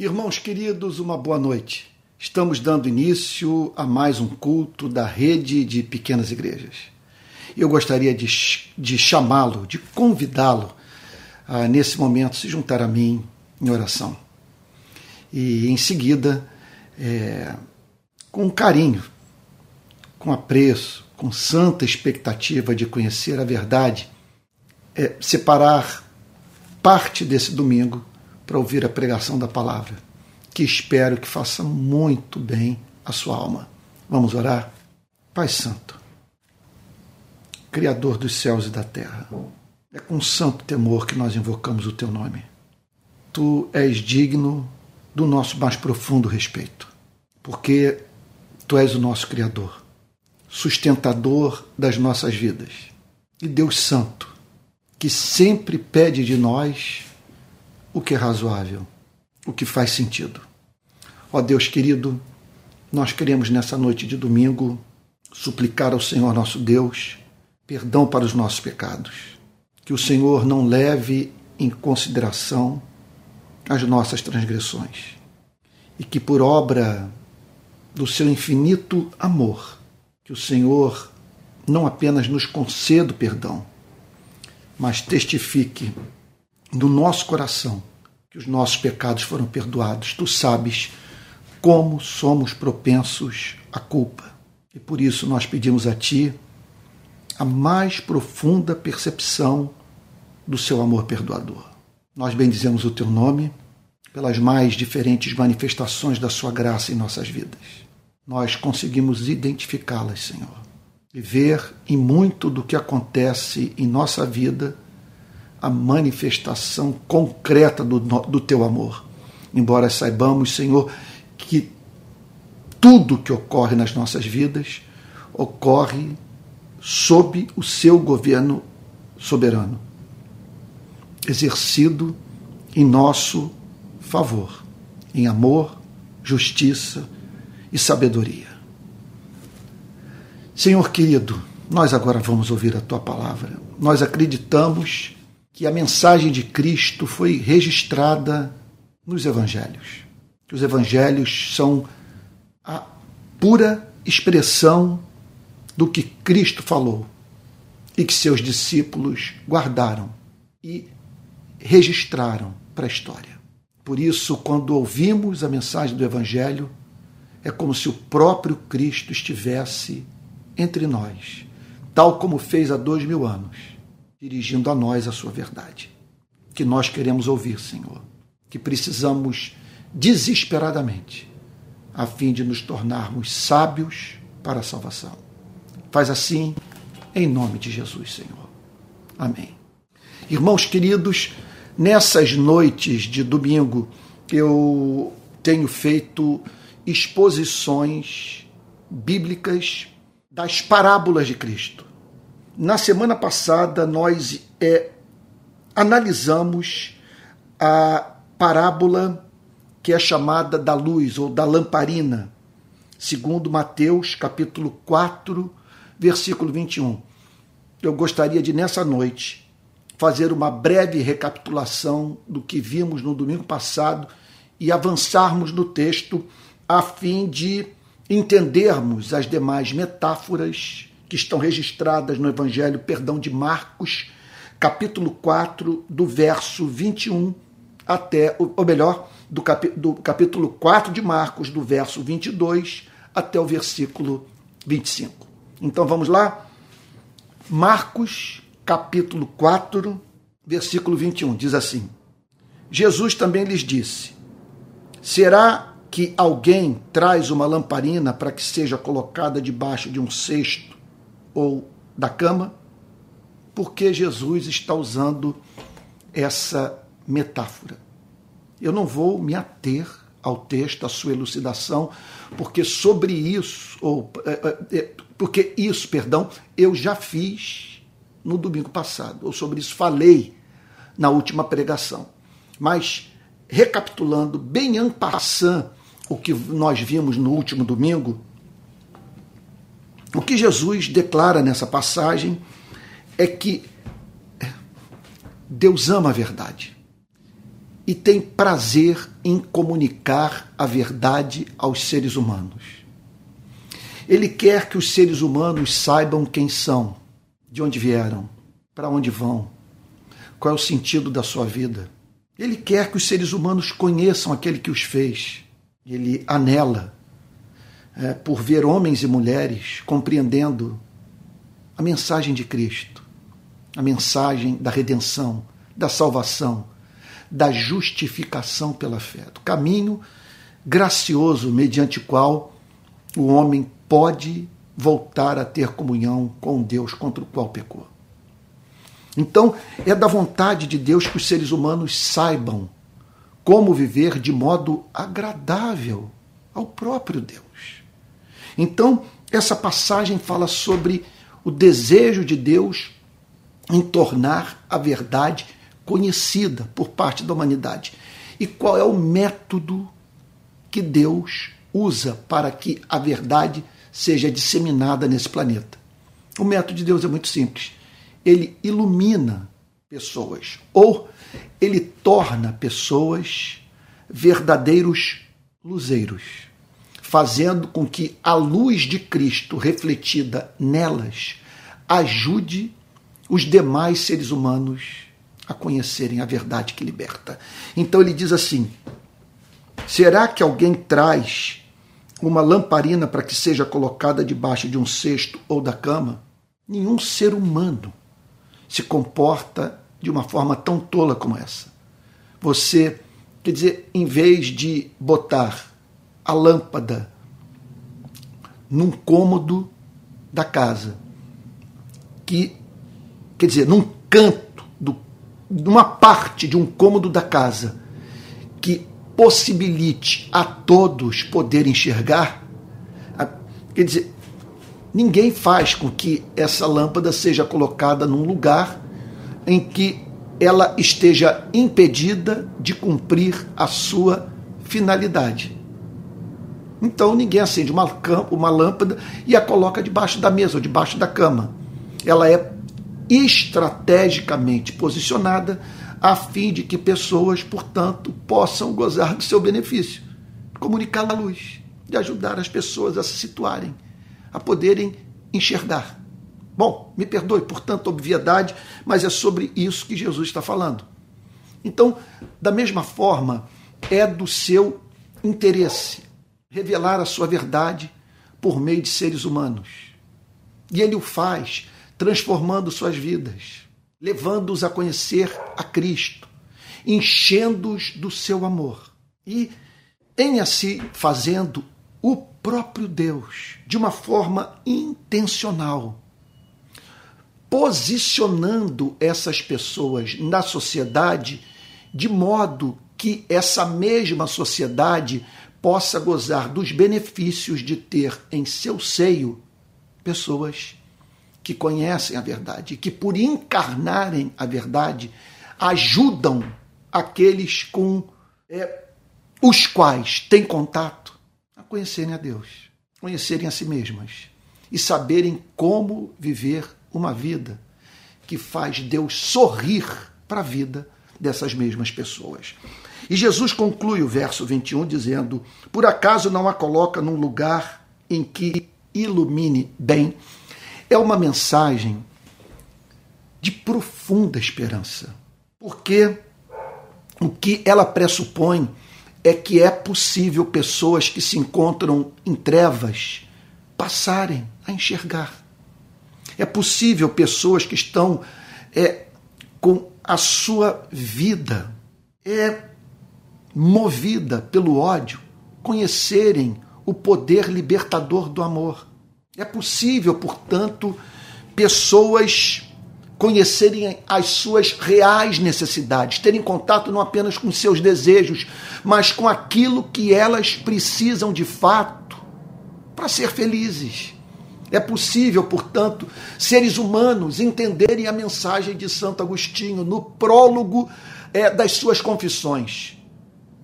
Irmãos queridos, uma boa noite. Estamos dando início a mais um culto da rede de pequenas igrejas. Eu gostaria de, de chamá-lo, de convidá-lo a, nesse momento, se juntar a mim em oração. E em seguida, é, com carinho, com apreço, com santa expectativa de conhecer a verdade, é, separar parte desse domingo para ouvir a pregação da palavra, que espero que faça muito bem a sua alma. Vamos orar? Pai Santo, Criador dos céus e da terra, é com santo temor que nós invocamos o teu nome. Tu és digno do nosso mais profundo respeito, porque tu és o nosso Criador, sustentador das nossas vidas e Deus Santo, que sempre pede de nós o que é razoável, o que faz sentido. Ó Deus querido, nós queremos nessa noite de domingo suplicar ao Senhor nosso Deus perdão para os nossos pecados. Que o Senhor não leve em consideração as nossas transgressões. E que por obra do seu infinito amor, que o Senhor não apenas nos conceda o perdão, mas testifique no nosso coração que os nossos pecados foram perdoados. Tu sabes como somos propensos à culpa. E por isso nós pedimos a Ti a mais profunda percepção do seu amor perdoador. Nós bendizemos o Teu nome pelas mais diferentes manifestações da Sua graça em nossas vidas. Nós conseguimos identificá-las, Senhor, e ver em muito do que acontece em nossa vida a manifestação concreta do, do teu amor. Embora saibamos, Senhor, que tudo que ocorre nas nossas vidas ocorre sob o seu governo soberano, exercido em nosso favor, em amor, justiça e sabedoria. Senhor querido, nós agora vamos ouvir a tua palavra. Nós acreditamos que a mensagem de Cristo foi registrada nos evangelhos. Que os evangelhos são a pura expressão do que Cristo falou e que seus discípulos guardaram e registraram para a história. Por isso, quando ouvimos a mensagem do Evangelho, é como se o próprio Cristo estivesse entre nós, tal como fez há dois mil anos dirigindo a nós a sua verdade, que nós queremos ouvir, Senhor, que precisamos desesperadamente, a fim de nos tornarmos sábios para a salvação. Faz assim, em nome de Jesus, Senhor. Amém. Irmãos queridos, nessas noites de domingo, eu tenho feito exposições bíblicas das parábolas de Cristo. Na semana passada, nós é, analisamos a parábola que é chamada da luz ou da lamparina, segundo Mateus, capítulo 4, versículo 21. Eu gostaria de, nessa noite, fazer uma breve recapitulação do que vimos no domingo passado e avançarmos no texto a fim de entendermos as demais metáforas que estão registradas no Evangelho, perdão, de Marcos, capítulo 4, do verso 21 até, ou melhor, do, capi, do capítulo 4 de Marcos, do verso 22 até o versículo 25. Então vamos lá? Marcos, capítulo 4, versículo 21, diz assim: Jesus também lhes disse: Será que alguém traz uma lamparina para que seja colocada debaixo de um cesto ou da cama, porque Jesus está usando essa metáfora. Eu não vou me ater ao texto, à sua elucidação, porque sobre isso, ou é, é, é, porque isso, perdão, eu já fiz no domingo passado, ou sobre isso falei na última pregação. Mas recapitulando bem en passant o que nós vimos no último domingo, o que Jesus declara nessa passagem é que Deus ama a verdade. e tem prazer em comunicar a verdade aos seres humanos. Ele quer que os seres humanos saibam quem são, de onde vieram, para onde vão, qual é o sentido da sua vida. Ele quer que os seres humanos conheçam aquele que os fez. Ele anela é, por ver homens e mulheres compreendendo a mensagem de Cristo, a mensagem da redenção, da salvação, da justificação pela fé, do caminho gracioso mediante o qual o homem pode voltar a ter comunhão com Deus contra o qual pecou. Então, é da vontade de Deus que os seres humanos saibam como viver de modo agradável ao próprio Deus. Então, essa passagem fala sobre o desejo de Deus em tornar a verdade conhecida por parte da humanidade. E qual é o método que Deus usa para que a verdade seja disseminada nesse planeta? O método de Deus é muito simples. Ele ilumina pessoas ou ele torna pessoas verdadeiros luzeiros, fazendo com que a luz de Cristo refletida nelas ajude os demais seres humanos a conhecerem a verdade que liberta. Então ele diz assim: será que alguém traz uma lamparina para que seja colocada debaixo de um cesto ou da cama? Nenhum ser humano se comporta de uma forma tão tola como essa. Você, quer dizer, em vez de botar a lâmpada num cômodo da casa, que, quer dizer, num canto uma parte de um cômodo da casa que possibilite a todos poder enxergar, quer dizer, ninguém faz com que essa lâmpada seja colocada num lugar em que ela esteja impedida de cumprir a sua finalidade. Então ninguém acende uma, uma lâmpada e a coloca debaixo da mesa ou debaixo da cama. Ela é estrategicamente posicionada a fim de que pessoas, portanto, possam gozar do seu benefício, comunicar a luz, de ajudar as pessoas a se situarem, a poderem enxergar. Bom, me perdoe por tanta obviedade, mas é sobre isso que Jesus está falando. Então, da mesma forma, é do seu interesse revelar a sua verdade por meio de seres humanos. E ele o faz transformando suas vidas, levando-os a conhecer a Cristo, enchendo-os do seu amor e, em assim fazendo, o próprio Deus de uma forma intencional, posicionando essas pessoas na sociedade de modo que essa mesma sociedade possa gozar dos benefícios de ter em seu seio pessoas que conhecem a verdade, que por encarnarem a verdade ajudam aqueles com é, os quais têm contato a conhecerem a Deus, conhecerem a si mesmas e saberem como viver uma vida que faz Deus sorrir para a vida dessas mesmas pessoas. E Jesus conclui o verso 21 dizendo: Por acaso não a coloca num lugar em que ilumine bem é uma mensagem de profunda esperança, porque o que ela pressupõe é que é possível pessoas que se encontram em trevas passarem a enxergar. É possível pessoas que estão é, com a sua vida é movida pelo ódio conhecerem o poder libertador do amor. É possível, portanto, pessoas conhecerem as suas reais necessidades, terem contato não apenas com seus desejos, mas com aquilo que elas precisam de fato para ser felizes. É possível, portanto, seres humanos entenderem a mensagem de Santo Agostinho no prólogo é, das suas confissões.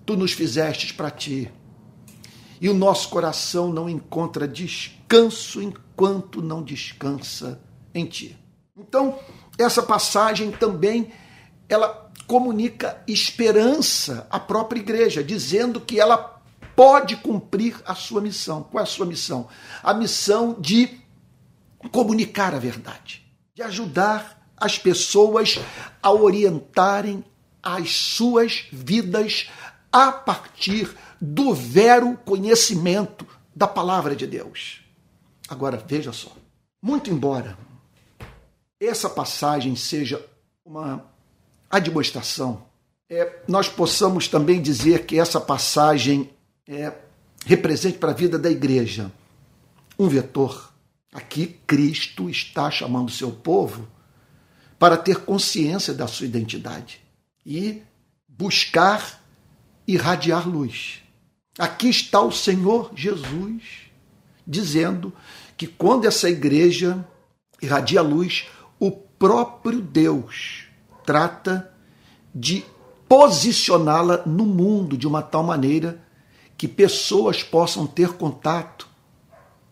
Tu nos fizestes para ti e o nosso coração não encontra descanso enquanto não descansa em ti. Então, essa passagem também ela comunica esperança à própria igreja, dizendo que ela pode cumprir a sua missão. Qual é a sua missão? A missão de comunicar a verdade, de ajudar as pessoas a orientarem as suas vidas a partir do vero conhecimento da palavra de Deus. Agora, veja só. Muito embora essa passagem seja uma admoestação, é, nós possamos também dizer que essa passagem é, represente para a vida da igreja um vetor. Aqui, Cristo está chamando seu povo para ter consciência da sua identidade e buscar irradiar luz. Aqui está o Senhor Jesus dizendo que quando essa igreja irradia luz, o próprio Deus trata de posicioná-la no mundo de uma tal maneira que pessoas possam ter contato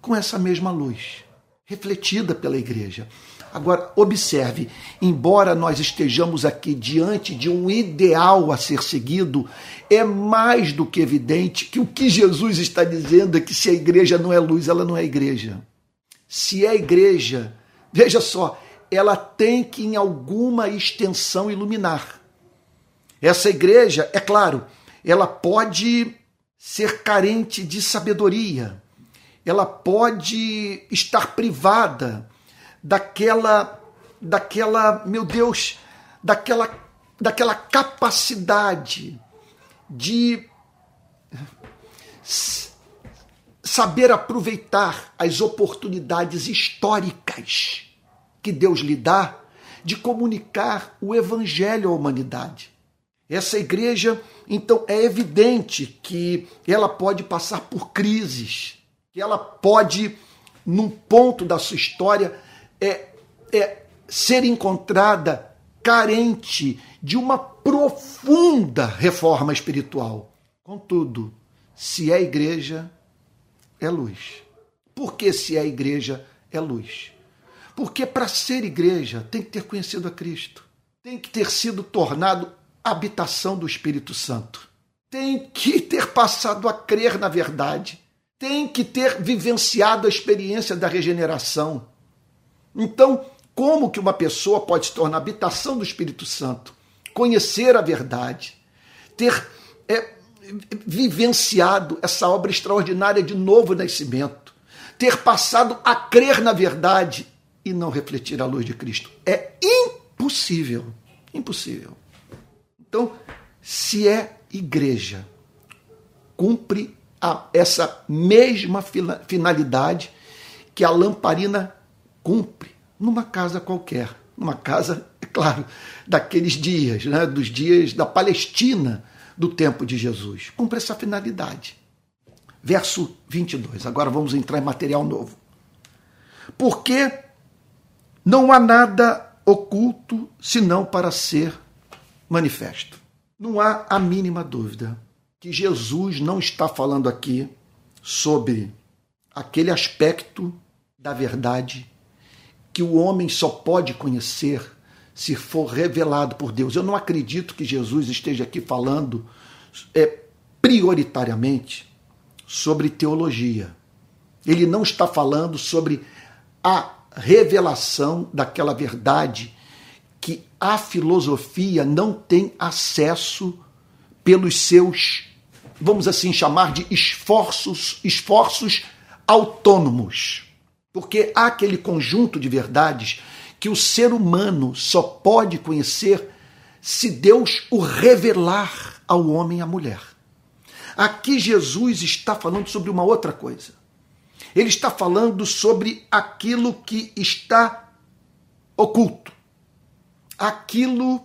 com essa mesma luz, refletida pela igreja. Agora, observe: embora nós estejamos aqui diante de um ideal a ser seguido, é mais do que evidente que o que Jesus está dizendo é que se a igreja não é luz, ela não é igreja. Se é igreja, veja só, ela tem que em alguma extensão iluminar. Essa igreja, é claro, ela pode ser carente de sabedoria, ela pode estar privada daquela, daquela, meu Deus, daquela, daquela capacidade de saber aproveitar as oportunidades históricas que Deus lhe dá de comunicar o evangelho à humanidade. Essa igreja, então, é evidente que ela pode passar por crises, que ela pode, num ponto da sua história, é, é ser encontrada carente de uma profunda reforma espiritual. Contudo, se é igreja, é luz. Por que se é igreja, é luz? Porque para ser igreja tem que ter conhecido a Cristo, tem que ter sido tornado habitação do Espírito Santo, tem que ter passado a crer na verdade, tem que ter vivenciado a experiência da regeneração, então, como que uma pessoa pode se tornar habitação do Espírito Santo, conhecer a verdade, ter é, vivenciado essa obra extraordinária de novo nascimento, ter passado a crer na verdade e não refletir a luz de Cristo? É impossível. Impossível. Então, se é igreja, cumpre a, essa mesma finalidade que a lamparina cumpre numa casa qualquer, numa casa, é claro, daqueles dias, né, dos dias da Palestina do tempo de Jesus. Cumpre essa finalidade. Verso 22. Agora vamos entrar em material novo. Porque não há nada oculto senão para ser manifesto. Não há a mínima dúvida que Jesus não está falando aqui sobre aquele aspecto da verdade que o homem só pode conhecer se for revelado por Deus. Eu não acredito que Jesus esteja aqui falando é, prioritariamente sobre teologia. Ele não está falando sobre a revelação daquela verdade que a filosofia não tem acesso pelos seus, vamos assim chamar de esforços, esforços autônomos. Porque há aquele conjunto de verdades que o ser humano só pode conhecer se Deus o revelar ao homem e à mulher. Aqui Jesus está falando sobre uma outra coisa. Ele está falando sobre aquilo que está oculto. Aquilo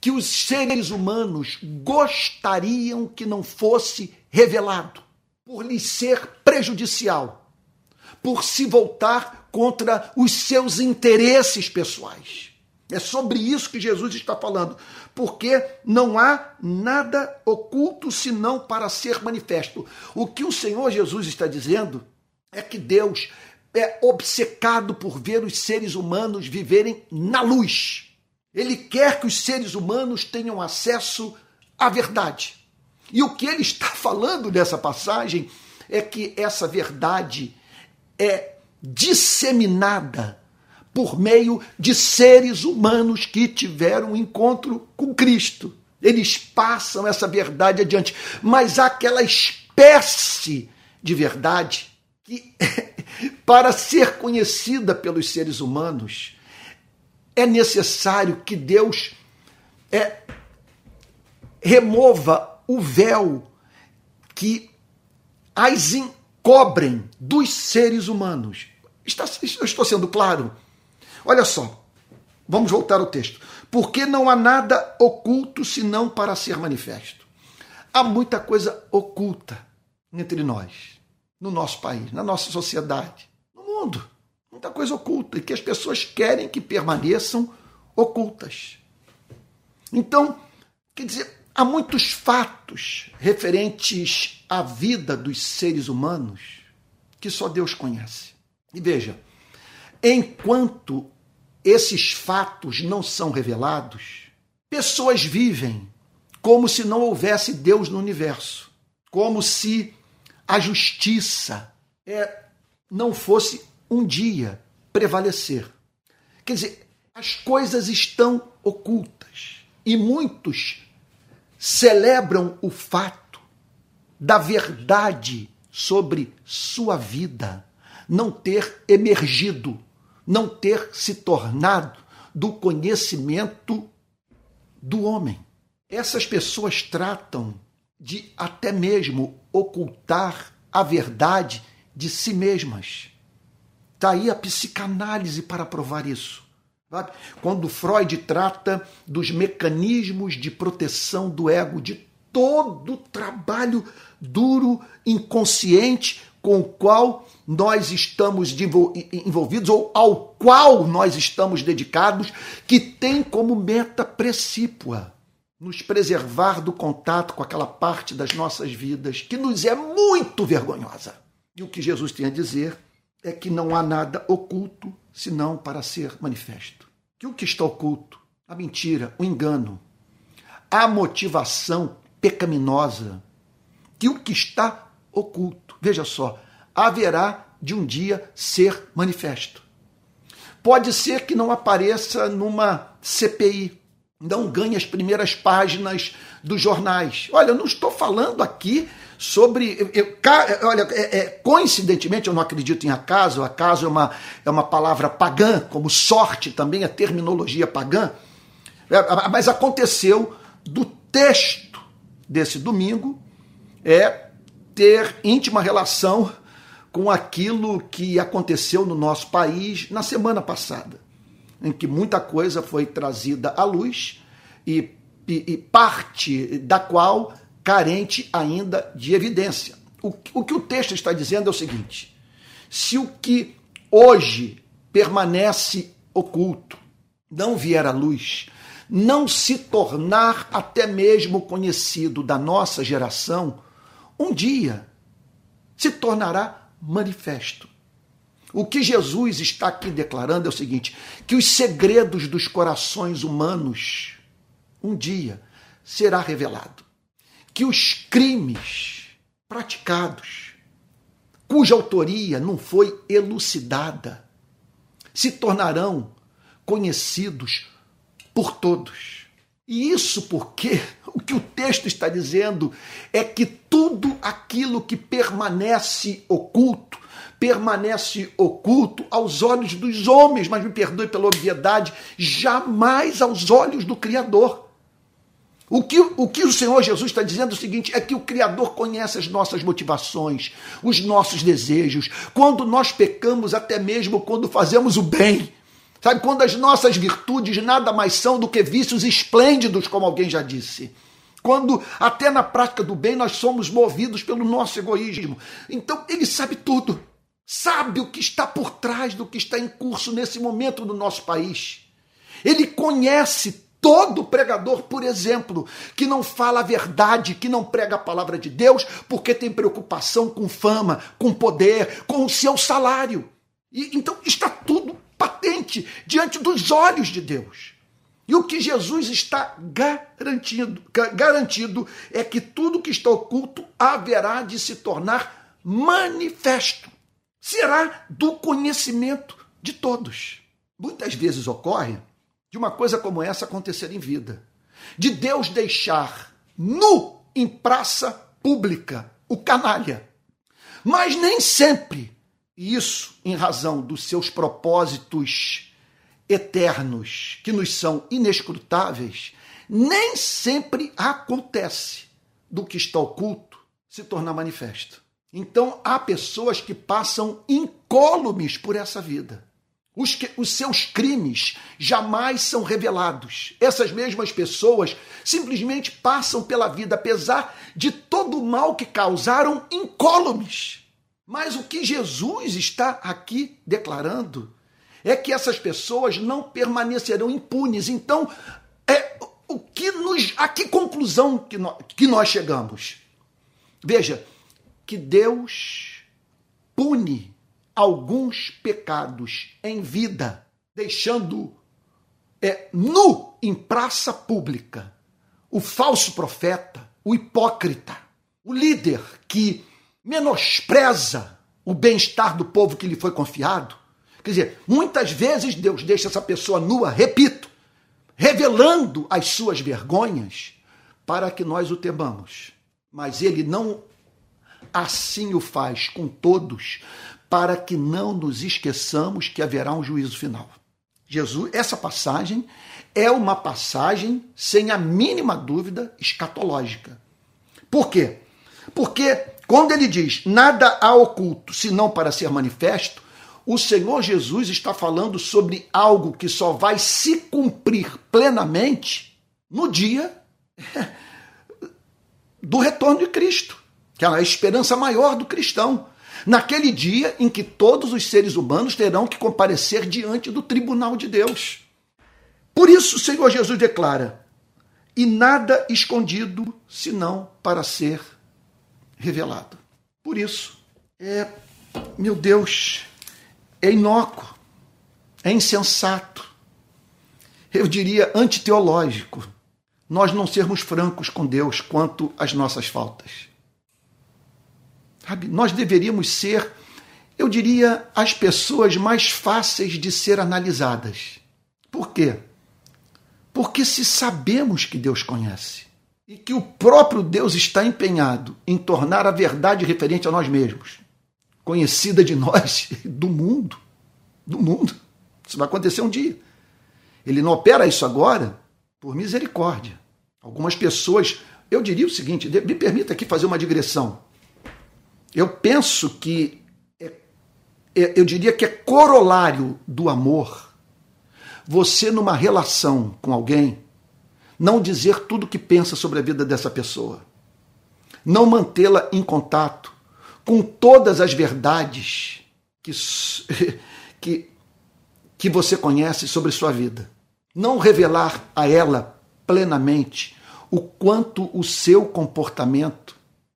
que os seres humanos gostariam que não fosse revelado, por lhe ser prejudicial por se voltar contra os seus interesses pessoais. É sobre isso que Jesus está falando, porque não há nada oculto senão para ser manifesto. O que o Senhor Jesus está dizendo é que Deus é obcecado por ver os seres humanos viverem na luz. Ele quer que os seres humanos tenham acesso à verdade. E o que ele está falando nessa passagem é que essa verdade é disseminada por meio de seres humanos que tiveram um encontro com Cristo. Eles passam essa verdade adiante, mas há aquela espécie de verdade que, para ser conhecida pelos seres humanos, é necessário que Deus é, remova o véu que as encobrem dos seres humanos. Está, estou sendo claro? Olha só, vamos voltar ao texto. Porque não há nada oculto senão para ser manifesto. Há muita coisa oculta entre nós, no nosso país, na nossa sociedade, no mundo. Muita coisa oculta e que as pessoas querem que permaneçam ocultas. Então, quer dizer, há muitos fatos referentes à vida dos seres humanos que só Deus conhece. E veja, enquanto esses fatos não são revelados, pessoas vivem como se não houvesse Deus no universo, como se a justiça é, não fosse um dia prevalecer. Quer dizer, as coisas estão ocultas e muitos celebram o fato da verdade sobre sua vida não ter emergido, não ter se tornado do conhecimento do homem. Essas pessoas tratam de até mesmo ocultar a verdade de si mesmas. Está aí a psicanálise para provar isso. Quando Freud trata dos mecanismos de proteção do ego, de todo o trabalho duro, inconsciente, com o qual nós estamos envolvidos ou ao qual nós estamos dedicados, que tem como meta precípua nos preservar do contato com aquela parte das nossas vidas que nos é muito vergonhosa. E o que Jesus tem a dizer é que não há nada oculto senão para ser manifesto. Que o que está oculto, a mentira, o engano, a motivação pecaminosa, que o que está oculto, veja só, haverá de um dia ser manifesto. Pode ser que não apareça numa CPI, não ganhe as primeiras páginas dos jornais. Olha, eu não estou falando aqui sobre. Eu, olha, é, é, coincidentemente, eu não acredito em acaso, acaso é uma, é uma palavra pagã, como sorte também é terminologia pagã. É, mas aconteceu do texto desse domingo é ter íntima relação com aquilo que aconteceu no nosso país na semana passada, em que muita coisa foi trazida à luz e, e, e parte da qual carente ainda de evidência. O, o que o texto está dizendo é o seguinte: se o que hoje permanece oculto não vier à luz, não se tornar até mesmo conhecido da nossa geração, um dia se tornará manifesto. O que Jesus está aqui declarando é o seguinte: que os segredos dos corações humanos um dia será revelado. Que os crimes praticados, cuja autoria não foi elucidada, se tornarão conhecidos por todos. E isso porque o que o texto está dizendo é que tudo aquilo que permanece oculto, permanece oculto aos olhos dos homens, mas me perdoe pela obviedade, jamais aos olhos do Criador. O que, o que o Senhor Jesus está dizendo é o seguinte: é que o Criador conhece as nossas motivações, os nossos desejos, quando nós pecamos, até mesmo quando fazemos o bem. Sabe, quando as nossas virtudes nada mais são do que vícios esplêndidos, como alguém já disse. Quando até na prática do bem nós somos movidos pelo nosso egoísmo. Então ele sabe tudo. Sabe o que está por trás do que está em curso nesse momento no nosso país. Ele conhece todo pregador, por exemplo, que não fala a verdade, que não prega a palavra de Deus, porque tem preocupação com fama, com poder, com o seu salário. E, então está tudo patente diante dos olhos de Deus. E o que Jesus está garantindo, garantido é que tudo que está oculto haverá de se tornar manifesto. Será do conhecimento de todos. Muitas vezes ocorre de uma coisa como essa acontecer em vida. De Deus deixar nu em praça pública o canalha. Mas nem sempre, e isso em razão dos seus propósitos eternos que nos são inescrutáveis, nem sempre acontece do que está oculto se tornar manifesto. Então há pessoas que passam incólumes por essa vida. Os, que, os seus crimes jamais são revelados. Essas mesmas pessoas simplesmente passam pela vida, apesar de todo o mal que causaram, incólumes. Mas o que Jesus está aqui declarando é que essas pessoas não permanecerão impunes. Então, é, o que nos, a que conclusão que nós, que nós chegamos? Veja, que Deus pune alguns pecados em vida, deixando é, nu em praça pública o falso profeta, o hipócrita, o líder que menospreza o bem-estar do povo que lhe foi confiado, Quer dizer, muitas vezes Deus deixa essa pessoa nua, repito, revelando as suas vergonhas para que nós o temamos. Mas ele não assim o faz com todos, para que não nos esqueçamos que haverá um juízo final. Jesus, essa passagem é uma passagem sem a mínima dúvida escatológica. Por quê? Porque quando ele diz nada há oculto senão para ser manifesto, o Senhor Jesus está falando sobre algo que só vai se cumprir plenamente no dia do retorno de Cristo, que é a esperança maior do cristão. Naquele dia em que todos os seres humanos terão que comparecer diante do tribunal de Deus. Por isso o Senhor Jesus declara: e nada escondido senão para ser revelado. Por isso, é, meu Deus, é inócuo, é insensato, eu diria antiteológico, nós não sermos francos com Deus quanto às nossas faltas. Sabe? Nós deveríamos ser, eu diria, as pessoas mais fáceis de ser analisadas. Por quê? Porque se sabemos que Deus conhece e que o próprio Deus está empenhado em tornar a verdade referente a nós mesmos conhecida de nós, do mundo. Do mundo. Isso vai acontecer um dia. Ele não opera isso agora por misericórdia. Algumas pessoas. Eu diria o seguinte: me permita aqui fazer uma digressão. Eu penso que. É, é, eu diria que é corolário do amor você, numa relação com alguém, não dizer tudo o que pensa sobre a vida dessa pessoa. Não mantê-la em contato com todas as verdades que, que, que você conhece sobre sua vida. Não revelar a ela plenamente o quanto o seu comportamento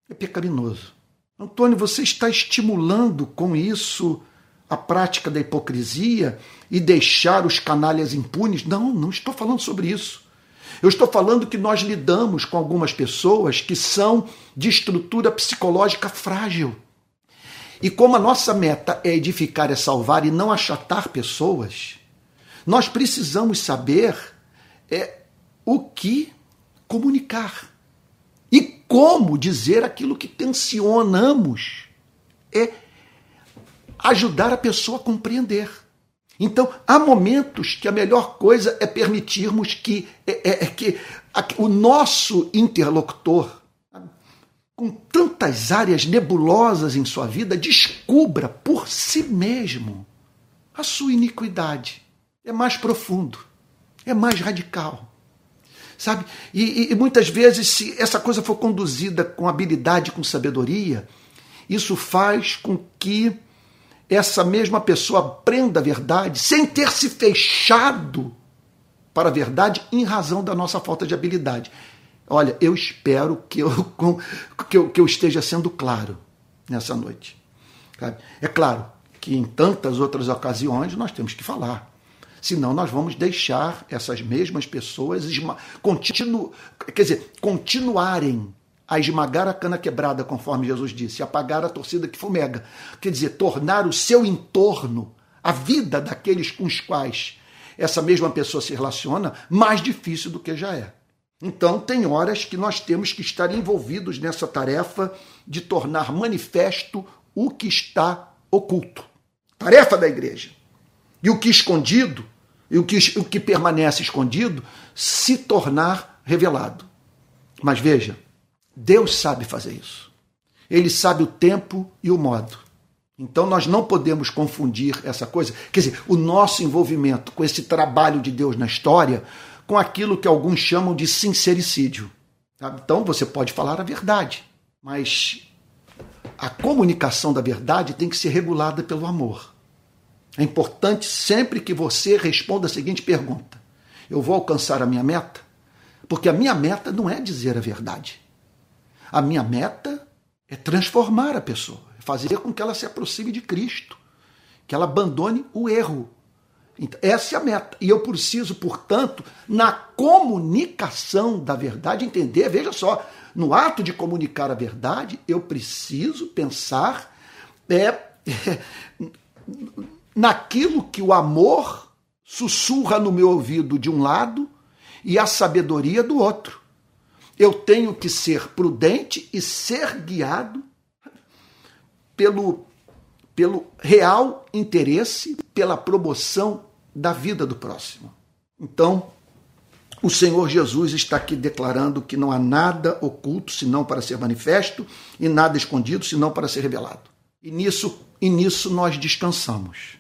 é pecaminoso. Antônio, você está estimulando com isso a prática da hipocrisia e deixar os canalhas impunes? Não, não estou falando sobre isso. Eu estou falando que nós lidamos com algumas pessoas que são de estrutura psicológica frágil. E como a nossa meta é edificar, é salvar e não achatar pessoas, nós precisamos saber é, o que comunicar e como dizer aquilo que tensionamos. É ajudar a pessoa a compreender. Então, há momentos que a melhor coisa é permitirmos que, é, é, é que a, o nosso interlocutor com tantas áreas nebulosas em sua vida, descubra por si mesmo a sua iniquidade. É mais profundo, é mais radical. Sabe? E, e, muitas vezes, se essa coisa for conduzida com habilidade, com sabedoria, isso faz com que essa mesma pessoa aprenda a verdade sem ter se fechado para a verdade em razão da nossa falta de habilidade. Olha, eu espero que eu, que eu, que eu esteja sendo claro nessa noite. É claro que em tantas outras ocasiões nós temos que falar. Senão nós vamos deixar essas mesmas pessoas continu, quer dizer, continuarem a esmagar a cana quebrada, conforme Jesus disse, apagar a torcida que fumega. Quer dizer, tornar o seu entorno, a vida daqueles com os quais essa mesma pessoa se relaciona, mais difícil do que já é. Então, tem horas que nós temos que estar envolvidos nessa tarefa de tornar manifesto o que está oculto. Tarefa da igreja. E o que escondido, e o que, o que permanece escondido, se tornar revelado. Mas veja, Deus sabe fazer isso. Ele sabe o tempo e o modo. Então nós não podemos confundir essa coisa, quer dizer, o nosso envolvimento com esse trabalho de Deus na história com aquilo que alguns chamam de sincericídio. Então você pode falar a verdade, mas a comunicação da verdade tem que ser regulada pelo amor. É importante sempre que você responda a seguinte pergunta: Eu vou alcançar a minha meta? Porque a minha meta não é dizer a verdade. A minha meta é transformar a pessoa, é fazer com que ela se aproxime de Cristo, que ela abandone o erro. Então, essa é a meta. E eu preciso, portanto, na comunicação da verdade, entender, veja só, no ato de comunicar a verdade, eu preciso pensar é, é, naquilo que o amor sussurra no meu ouvido de um lado e a sabedoria do outro. Eu tenho que ser prudente e ser guiado pelo, pelo real interesse, pela promoção da vida do próximo. Então, o Senhor Jesus está aqui declarando que não há nada oculto senão para ser manifesto e nada escondido senão para ser revelado. E nisso, e nisso nós descansamos.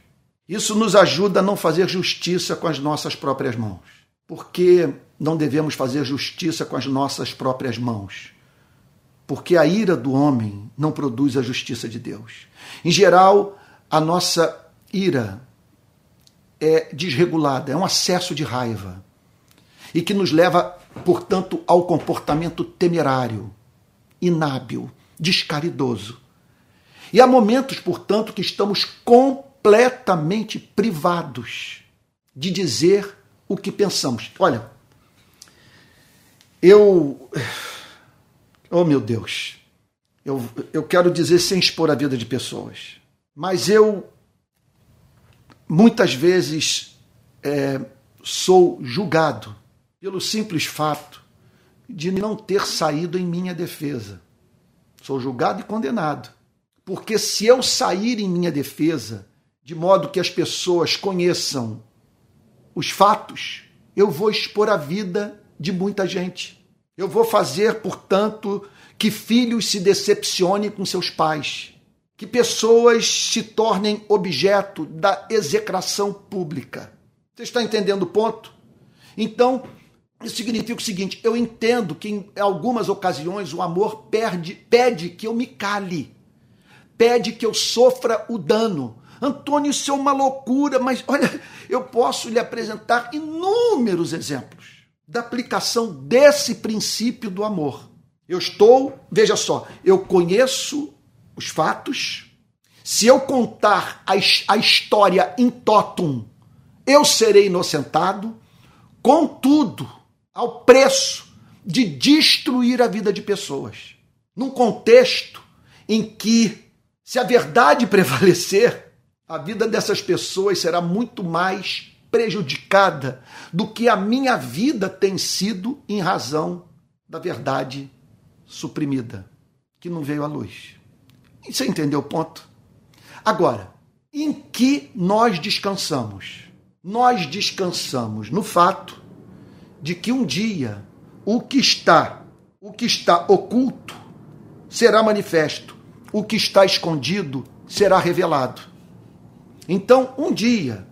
Isso nos ajuda a não fazer justiça com as nossas próprias mãos. Porque não devemos fazer justiça com as nossas próprias mãos? Porque a ira do homem não produz a justiça de Deus. Em geral, a nossa ira é desregulada, é um acesso de raiva e que nos leva, portanto, ao comportamento temerário, inábil, descaridoso. E há momentos, portanto, que estamos completamente privados de dizer o que pensamos. Olha, eu. Oh, meu Deus. Eu, eu quero dizer sem expor a vida de pessoas. Mas eu, muitas vezes, é, sou julgado pelo simples fato de não ter saído em minha defesa. Sou julgado e condenado. Porque se eu sair em minha defesa, de modo que as pessoas conheçam os fatos, eu vou expor a vida de muita gente. Eu vou fazer, portanto, que filhos se decepcionem com seus pais, que pessoas se tornem objeto da execração pública. Você está entendendo o ponto? Então, isso significa o seguinte: eu entendo que em algumas ocasiões o amor perde, pede que eu me cale, pede que eu sofra o dano. Antônio, isso é uma loucura, mas olha, eu posso lhe apresentar inúmeros exemplos da aplicação desse princípio do amor. Eu estou, veja só, eu conheço os fatos. Se eu contar a, a história em totum, eu serei inocentado. Contudo, ao preço de destruir a vida de pessoas. Num contexto em que, se a verdade prevalecer, a vida dessas pessoas será muito mais prejudicada do que a minha vida tem sido em razão da verdade suprimida, que não veio à luz. Você entendeu o ponto? Agora, em que nós descansamos? Nós descansamos no fato de que um dia o que está, o que está oculto será manifesto, o que está escondido será revelado. Então, um dia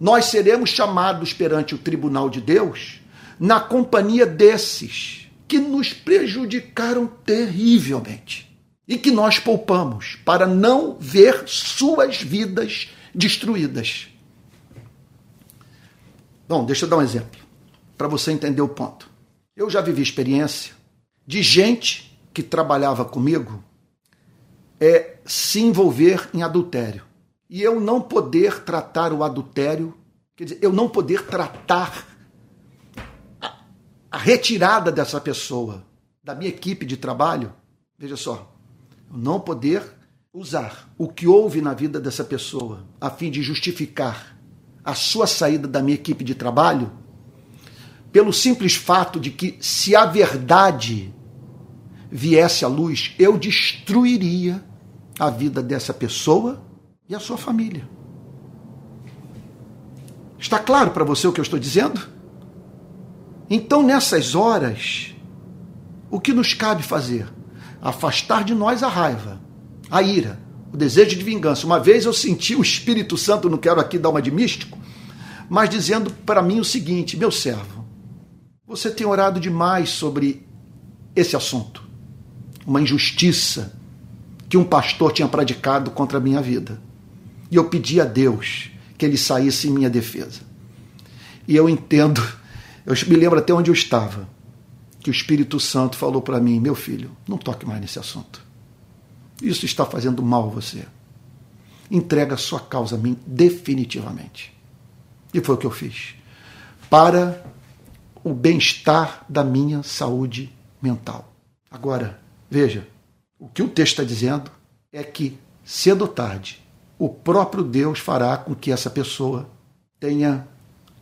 nós seremos chamados perante o tribunal de Deus na companhia desses que nos prejudicaram terrivelmente e que nós poupamos para não ver suas vidas destruídas. Bom, deixa eu dar um exemplo para você entender o ponto. Eu já vivi experiência de gente que trabalhava comigo é se envolver em adultério e eu não poder tratar o adultério Quer dizer, eu não poder tratar a, a retirada dessa pessoa da minha equipe de trabalho, veja só, eu não poder usar o que houve na vida dessa pessoa a fim de justificar a sua saída da minha equipe de trabalho, pelo simples fato de que se a verdade viesse à luz, eu destruiria a vida dessa pessoa e a sua família. Está claro para você o que eu estou dizendo? Então, nessas horas, o que nos cabe fazer? Afastar de nós a raiva, a ira, o desejo de vingança. Uma vez eu senti o Espírito Santo, não quero aqui dar uma de místico, mas dizendo para mim o seguinte: meu servo, você tem orado demais sobre esse assunto, uma injustiça que um pastor tinha praticado contra a minha vida. E eu pedi a Deus que ele saísse em minha defesa. E eu entendo, eu me lembro até onde eu estava, que o Espírito Santo falou para mim: meu filho, não toque mais nesse assunto. Isso está fazendo mal a você. Entrega a sua causa a mim definitivamente. E foi o que eu fiz. Para o bem-estar da minha saúde mental. Agora, veja, o que o texto está dizendo é que, cedo ou tarde, o próprio Deus fará com que essa pessoa tenha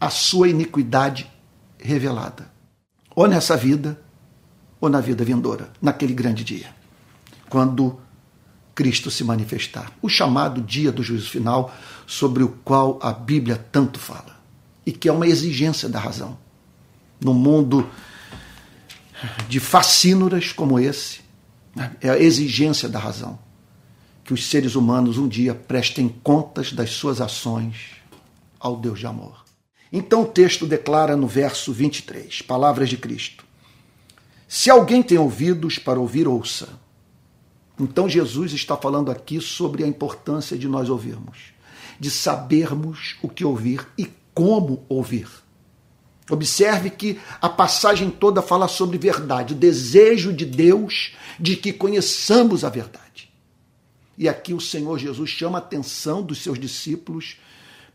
a sua iniquidade revelada, ou nessa vida, ou na vida vindoura, naquele grande dia, quando Cristo se manifestar. O chamado dia do juízo final, sobre o qual a Bíblia tanto fala, e que é uma exigência da razão. No mundo de facínoras como esse, né, é a exigência da razão que os seres humanos um dia prestem contas das suas ações ao Deus de amor. Então o texto declara no verso 23, palavras de Cristo: Se alguém tem ouvidos para ouvir, ouça. Então Jesus está falando aqui sobre a importância de nós ouvirmos, de sabermos o que ouvir e como ouvir. Observe que a passagem toda fala sobre verdade, o desejo de Deus de que conheçamos a verdade. E aqui o Senhor Jesus chama a atenção dos seus discípulos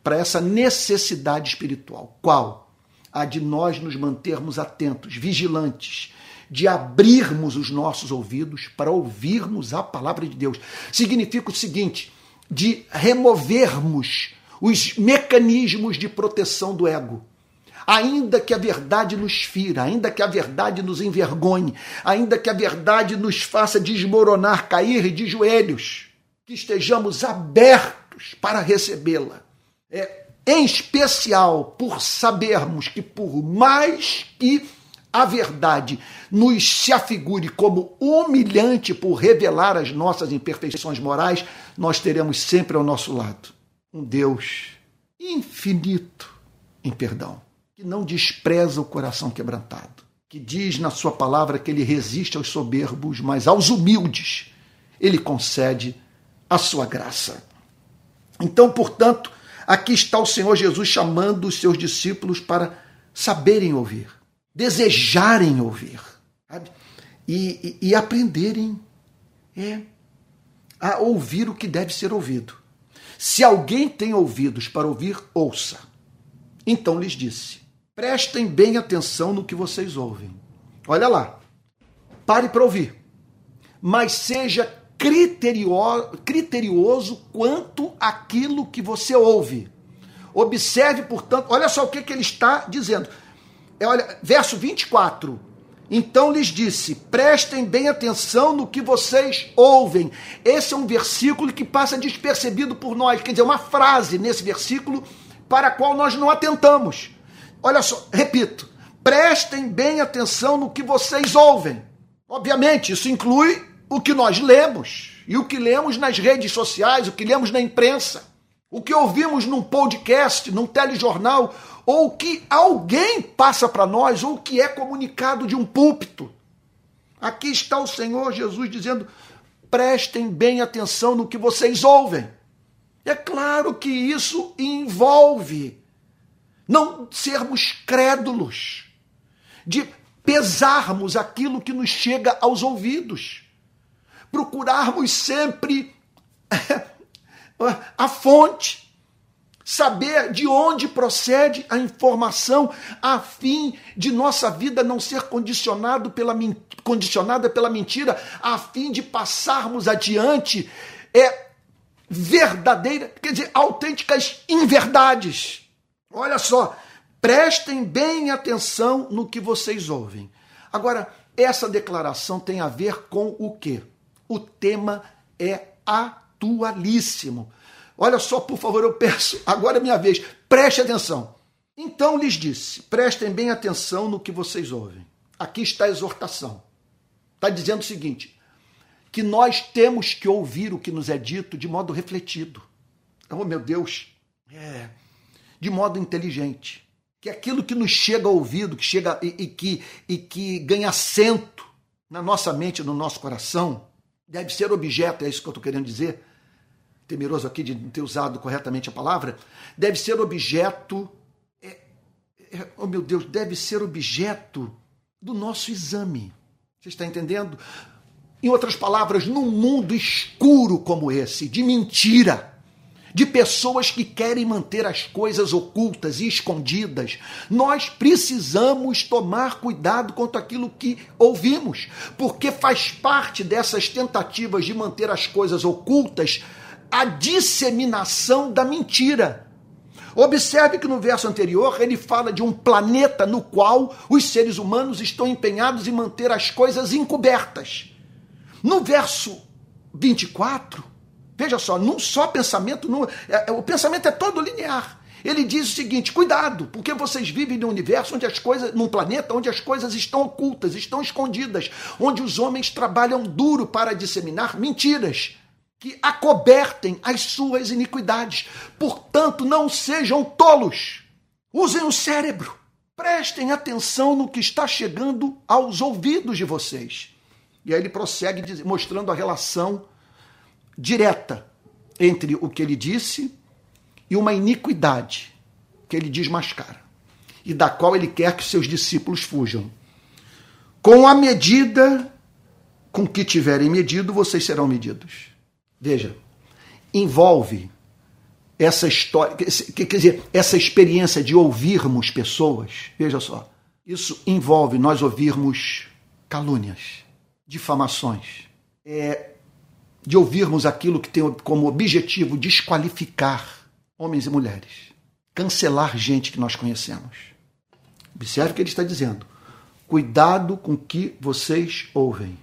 para essa necessidade espiritual. Qual? A de nós nos mantermos atentos, vigilantes, de abrirmos os nossos ouvidos para ouvirmos a palavra de Deus. Significa o seguinte: de removermos os mecanismos de proteção do ego. Ainda que a verdade nos fira, ainda que a verdade nos envergonhe, ainda que a verdade nos faça desmoronar, cair de joelhos, que estejamos abertos para recebê-la. É, em especial por sabermos que, por mais que a verdade nos se afigure como humilhante por revelar as nossas imperfeições morais, nós teremos sempre ao nosso lado um Deus infinito em perdão, que não despreza o coração quebrantado, que diz na sua palavra que ele resiste aos soberbos, mas aos humildes ele concede a sua graça. Então, portanto, aqui está o Senhor Jesus chamando os seus discípulos para saberem ouvir desejarem ouvir sabe? E, e, e aprenderem é, a ouvir o que deve ser ouvido. Se alguém tem ouvidos para ouvir, ouça. Então lhes disse: prestem bem atenção no que vocês ouvem. Olha lá, pare para ouvir, mas seja criterioso, criterioso quanto aquilo que você ouve. Observe, portanto, olha só o que, que ele está dizendo é, olha, verso 24. Então lhes disse: prestem bem atenção no que vocês ouvem. Esse é um versículo que passa despercebido por nós, quer dizer, uma frase nesse versículo para a qual nós não atentamos. Olha só, repito: prestem bem atenção no que vocês ouvem. Obviamente, isso inclui o que nós lemos e o que lemos nas redes sociais, o que lemos na imprensa, o que ouvimos num podcast, num telejornal, ou que alguém passa para nós, ou que é comunicado de um púlpito. Aqui está o Senhor Jesus dizendo: prestem bem atenção no que vocês ouvem. É claro que isso envolve não sermos crédulos, de pesarmos aquilo que nos chega aos ouvidos, procurarmos sempre a fonte, saber de onde procede a informação, a fim de nossa vida não ser condicionado pela, condicionada pela mentira, a fim de passarmos adiante é verdadeira, quer dizer, autênticas inverdades. Olha só, prestem bem atenção no que vocês ouvem. Agora, essa declaração tem a ver com o quê? O tema é atualíssimo. Olha só, por favor, eu peço, agora é minha vez, preste atenção. Então lhes disse: prestem bem atenção no que vocês ouvem. Aqui está a exortação. Está dizendo o seguinte: que nós temos que ouvir o que nos é dito de modo refletido. Oh, meu Deus! É, de modo inteligente. Que aquilo que nos chega ao ouvido, que chega e, e que, e que ganha assento na nossa mente, no nosso coração, deve ser objeto, é isso que eu estou querendo dizer, temeroso aqui de não ter usado corretamente a palavra, deve ser objeto, é, é, oh meu Deus, deve ser objeto do nosso exame. Você está entendendo? Em outras palavras, num mundo escuro como esse, de mentira, de pessoas que querem manter as coisas ocultas e escondidas, nós precisamos tomar cuidado quanto aquilo que ouvimos, porque faz parte dessas tentativas de manter as coisas ocultas a disseminação da mentira. Observe que no verso anterior ele fala de um planeta no qual os seres humanos estão empenhados em manter as coisas encobertas. No verso 24, veja só, num só pensamento, num, é, é, o pensamento é todo linear. Ele diz o seguinte: cuidado, porque vocês vivem num universo onde as coisas, num planeta onde as coisas estão ocultas, estão escondidas, onde os homens trabalham duro para disseminar mentiras que acobertem as suas iniquidades. Portanto, não sejam tolos. Usem o cérebro. Prestem atenção no que está chegando aos ouvidos de vocês. E aí ele prossegue mostrando a relação direta entre o que ele disse e uma iniquidade que ele desmascara e da qual ele quer que seus discípulos fujam. Com a medida com que tiverem medido, vocês serão medidos. Veja, envolve essa história, quer dizer, essa experiência de ouvirmos pessoas, veja só, isso envolve nós ouvirmos calúnias, difamações, é, de ouvirmos aquilo que tem como objetivo desqualificar homens e mulheres, cancelar gente que nós conhecemos. Observe o que ele está dizendo. Cuidado com o que vocês ouvem.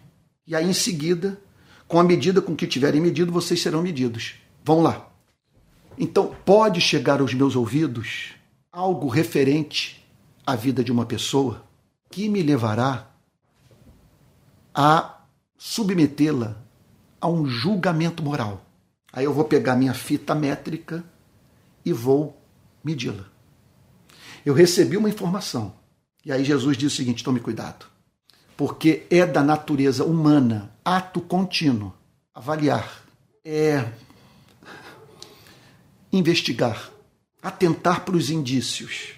E aí, em seguida, com a medida com que tiverem medido, vocês serão medidos. Vão lá. Então, pode chegar aos meus ouvidos algo referente à vida de uma pessoa que me levará a submetê-la a um julgamento moral. Aí eu vou pegar minha fita métrica e vou medi-la. Eu recebi uma informação. E aí Jesus diz o seguinte: tome cuidado porque é da natureza humana, ato contínuo, avaliar, é investigar, atentar para os indícios,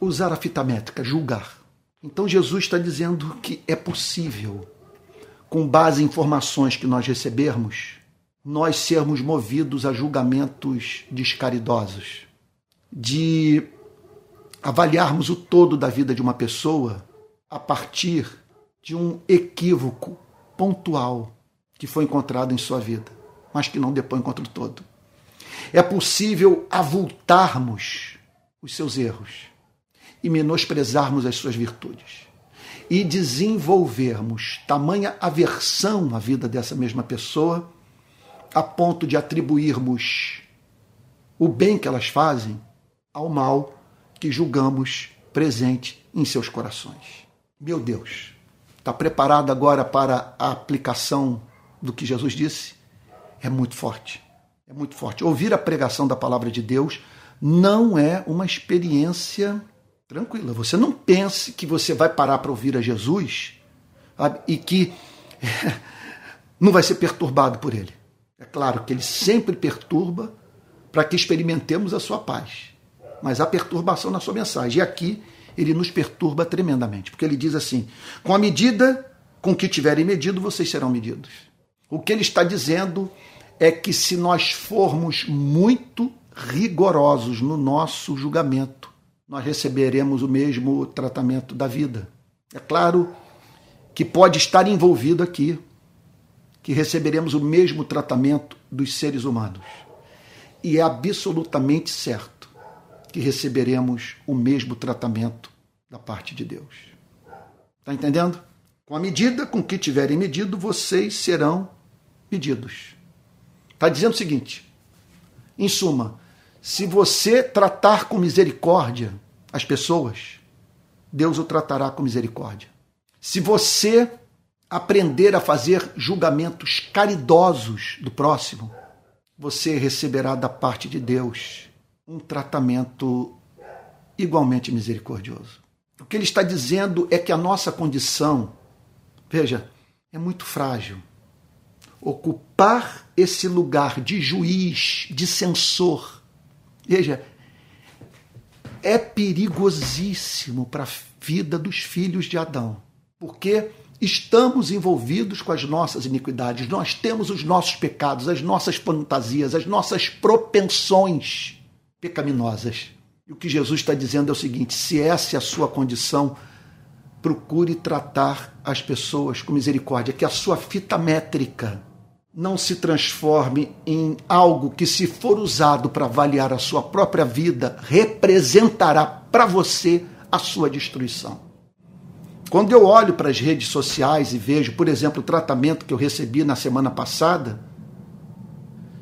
usar a fita métrica, julgar. Então Jesus está dizendo que é possível, com base em informações que nós recebermos, nós sermos movidos a julgamentos descaridosos, de avaliarmos o todo da vida de uma pessoa a partir de um equívoco pontual que foi encontrado em sua vida, mas que não depõe contra o todo. É possível avultarmos os seus erros e menosprezarmos as suas virtudes e desenvolvermos tamanha aversão à vida dessa mesma pessoa a ponto de atribuirmos o bem que elas fazem ao mal que julgamos presente em seus corações. Meu Deus, Está preparado agora para a aplicação do que Jesus disse? É muito forte. É muito forte. Ouvir a pregação da palavra de Deus não é uma experiência tranquila. Você não pense que você vai parar para ouvir a Jesus sabe? e que não vai ser perturbado por ele. É claro que ele sempre perturba para que experimentemos a sua paz. Mas há perturbação na sua mensagem. E aqui ele nos perturba tremendamente, porque ele diz assim: com a medida com que tiverem medido, vocês serão medidos. O que ele está dizendo é que se nós formos muito rigorosos no nosso julgamento, nós receberemos o mesmo tratamento da vida. É claro que pode estar envolvido aqui que receberemos o mesmo tratamento dos seres humanos. E é absolutamente certo que receberemos o mesmo tratamento da parte de Deus. Está entendendo? Com a medida com que tiverem medido, vocês serão medidos. Está dizendo o seguinte: em suma, se você tratar com misericórdia as pessoas, Deus o tratará com misericórdia. Se você aprender a fazer julgamentos caridosos do próximo, você receberá da parte de Deus um tratamento igualmente misericordioso. O que ele está dizendo é que a nossa condição, veja, é muito frágil. Ocupar esse lugar de juiz, de censor, veja, é perigosíssimo para a vida dos filhos de Adão, porque estamos envolvidos com as nossas iniquidades, nós temos os nossos pecados, as nossas fantasias, as nossas propensões pecaminosas. E o que Jesus está dizendo é o seguinte: se essa é a sua condição, procure tratar as pessoas com misericórdia, que a sua fita métrica não se transforme em algo que, se for usado para avaliar a sua própria vida, representará para você a sua destruição. Quando eu olho para as redes sociais e vejo, por exemplo, o tratamento que eu recebi na semana passada,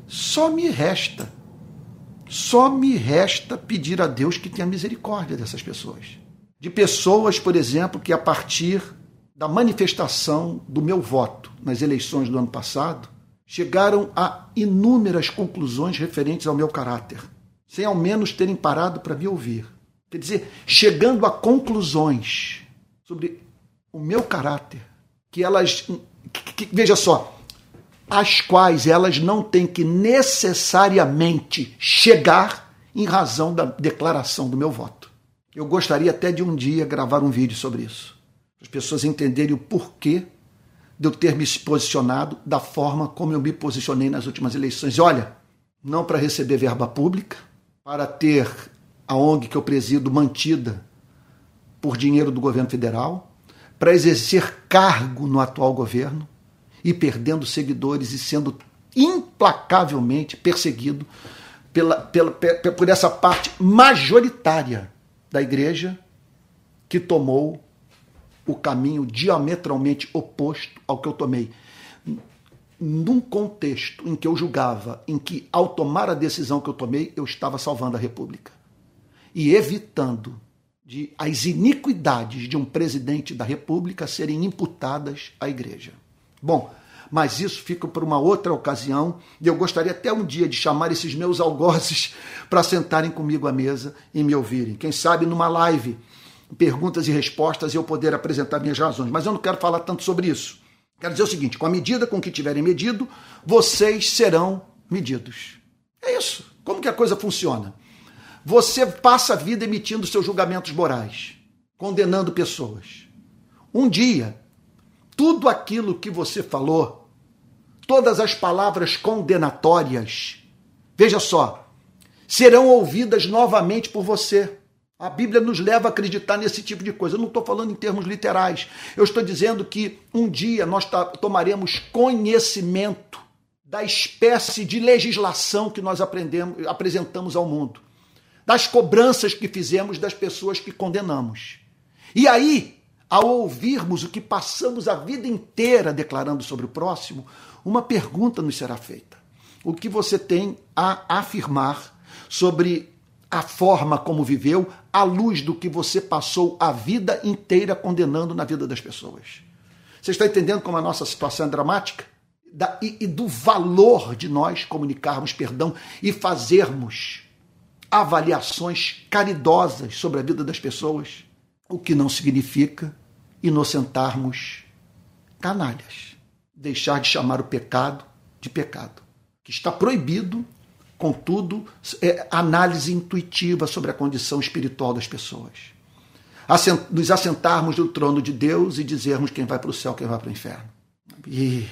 só me resta só me resta pedir a Deus que tenha misericórdia dessas pessoas. De pessoas, por exemplo, que a partir da manifestação do meu voto nas eleições do ano passado, chegaram a inúmeras conclusões referentes ao meu caráter, sem ao menos terem parado para me ouvir. Quer dizer, chegando a conclusões sobre o meu caráter, que elas. Que, que, veja só, às quais elas não têm que necessariamente chegar em razão da declaração do meu voto. Eu gostaria até de um dia gravar um vídeo sobre isso, para as pessoas entenderem o porquê de eu ter me posicionado da forma como eu me posicionei nas últimas eleições. E olha, não para receber verba pública, para ter a ONG que eu presido mantida por dinheiro do governo federal, para exercer cargo no atual governo, e perdendo seguidores e sendo implacavelmente perseguido pela, pela, por essa parte majoritária da igreja que tomou o caminho diametralmente oposto ao que eu tomei. Num contexto em que eu julgava, em que ao tomar a decisão que eu tomei, eu estava salvando a República e evitando de as iniquidades de um presidente da República serem imputadas à igreja. Bom, mas isso fica para uma outra ocasião e eu gostaria até um dia de chamar esses meus algozes para sentarem comigo à mesa e me ouvirem. Quem sabe numa live, perguntas e respostas e eu poder apresentar minhas razões. Mas eu não quero falar tanto sobre isso. Quero dizer o seguinte: com a medida com que tiverem medido, vocês serão medidos. É isso. Como que a coisa funciona? Você passa a vida emitindo seus julgamentos morais, condenando pessoas. Um dia tudo aquilo que você falou, todas as palavras condenatórias, veja só, serão ouvidas novamente por você. A Bíblia nos leva a acreditar nesse tipo de coisa. Eu não estou falando em termos literais. Eu estou dizendo que um dia nós tomaremos conhecimento da espécie de legislação que nós aprendemos, apresentamos ao mundo, das cobranças que fizemos das pessoas que condenamos. E aí ao ouvirmos o que passamos a vida inteira declarando sobre o próximo, uma pergunta nos será feita. O que você tem a afirmar sobre a forma como viveu, à luz do que você passou a vida inteira condenando na vida das pessoas? Você está entendendo como a nossa situação é dramática? Da, e, e do valor de nós comunicarmos perdão e fazermos avaliações caridosas sobre a vida das pessoas? o que não significa inocentarmos canalhas. Deixar de chamar o pecado de pecado, que está proibido, contudo, é análise intuitiva sobre a condição espiritual das pessoas. Nos assentarmos no trono de Deus e dizermos quem vai para o céu, quem vai para o inferno. E,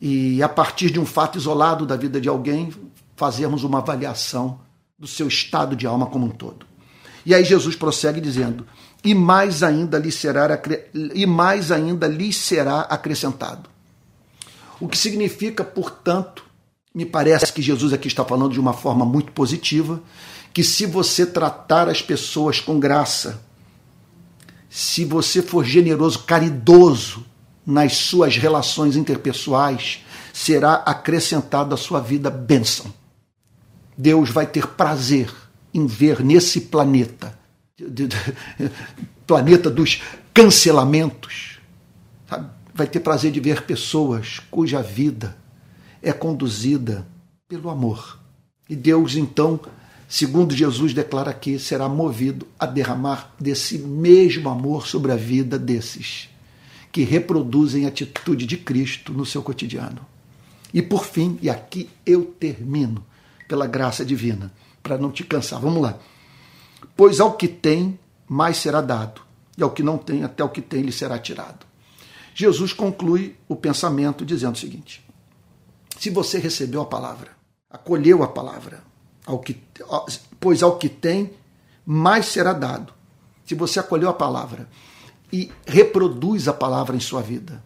e a partir de um fato isolado da vida de alguém, fazermos uma avaliação do seu estado de alma como um todo. E aí Jesus prossegue dizendo: e mais ainda lhe será, e mais ainda lhe será acrescentado. O que significa, portanto, me parece que Jesus aqui está falando de uma forma muito positiva, que se você tratar as pessoas com graça, se você for generoso, caridoso nas suas relações interpessoais, será acrescentado à sua vida bênção. Deus vai ter prazer em ver nesse planeta, planeta dos cancelamentos, sabe? vai ter prazer de ver pessoas cuja vida é conduzida pelo amor. E Deus, então, segundo Jesus declara aqui, será movido a derramar desse mesmo amor sobre a vida desses que reproduzem a atitude de Cristo no seu cotidiano. E por fim, e aqui eu termino, pela graça divina, para não te cansar. Vamos lá. Pois ao que tem, mais será dado, e ao que não tem, até o que tem lhe será tirado. Jesus conclui o pensamento dizendo o seguinte: se você recebeu a palavra, acolheu a palavra, ao que, pois ao que tem, mais será dado. Se você acolheu a palavra e reproduz a palavra em sua vida.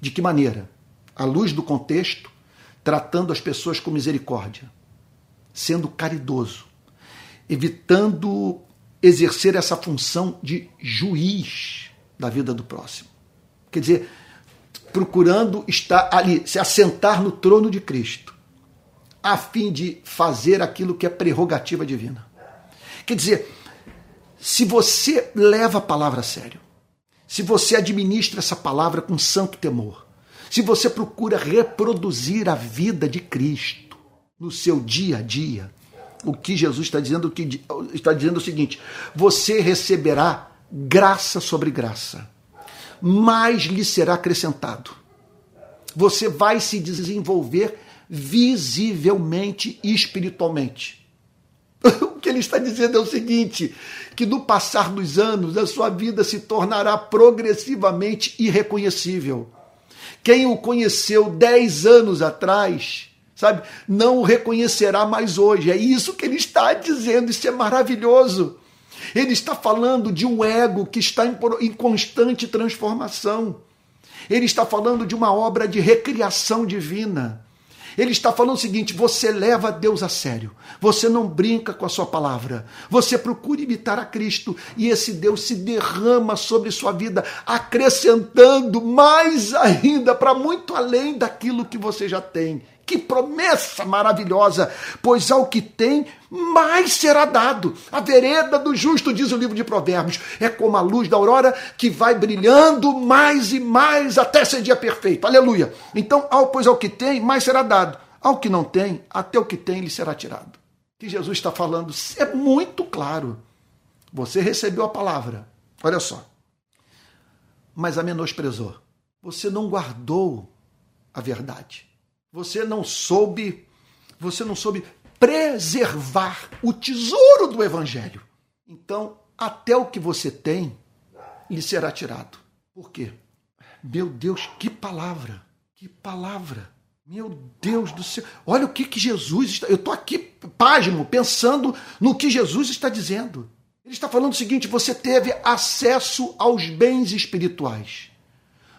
De que maneira? À luz do contexto, tratando as pessoas com misericórdia, sendo caridoso, evitando exercer essa função de juiz da vida do próximo. Quer dizer, procurando estar ali, se assentar no trono de Cristo, a fim de fazer aquilo que é prerrogativa divina. Quer dizer, se você leva a palavra a sério, se você administra essa palavra com santo temor, se você procura reproduzir a vida de Cristo no seu dia a dia, o que Jesus está dizendo, que está dizendo o seguinte: você receberá graça sobre graça, mais lhe será acrescentado. Você vai se desenvolver visivelmente e espiritualmente. O que ele está dizendo é o seguinte: que no passar dos anos a sua vida se tornará progressivamente irreconhecível. Quem o conheceu dez anos atrás, sabe, não o reconhecerá mais hoje. É isso que ele está dizendo, isso é maravilhoso. Ele está falando de um ego que está em constante transformação. Ele está falando de uma obra de recriação divina. Ele está falando o seguinte: você leva Deus a sério, você não brinca com a sua palavra, você procura imitar a Cristo e esse Deus se derrama sobre sua vida, acrescentando mais ainda para muito além daquilo que você já tem. Que promessa maravilhosa! Pois ao que tem, mais será dado. A vereda do justo, diz o livro de Provérbios, é como a luz da aurora que vai brilhando mais e mais até ser dia perfeito. Aleluia! Então, ao, pois ao que tem, mais será dado. Ao que não tem, até o que tem lhe será tirado. O que Jesus está falando é muito claro. Você recebeu a palavra, olha só, mas a menosprezou. Você não guardou a verdade. Você não soube, você não soube preservar o tesouro do evangelho. Então, até o que você tem lhe será tirado. Por quê? Meu Deus, que palavra! Que palavra! Meu Deus do céu! Olha o que, que Jesus está. Eu estou aqui, pasmo, pensando no que Jesus está dizendo. Ele está falando o seguinte: você teve acesso aos bens espirituais.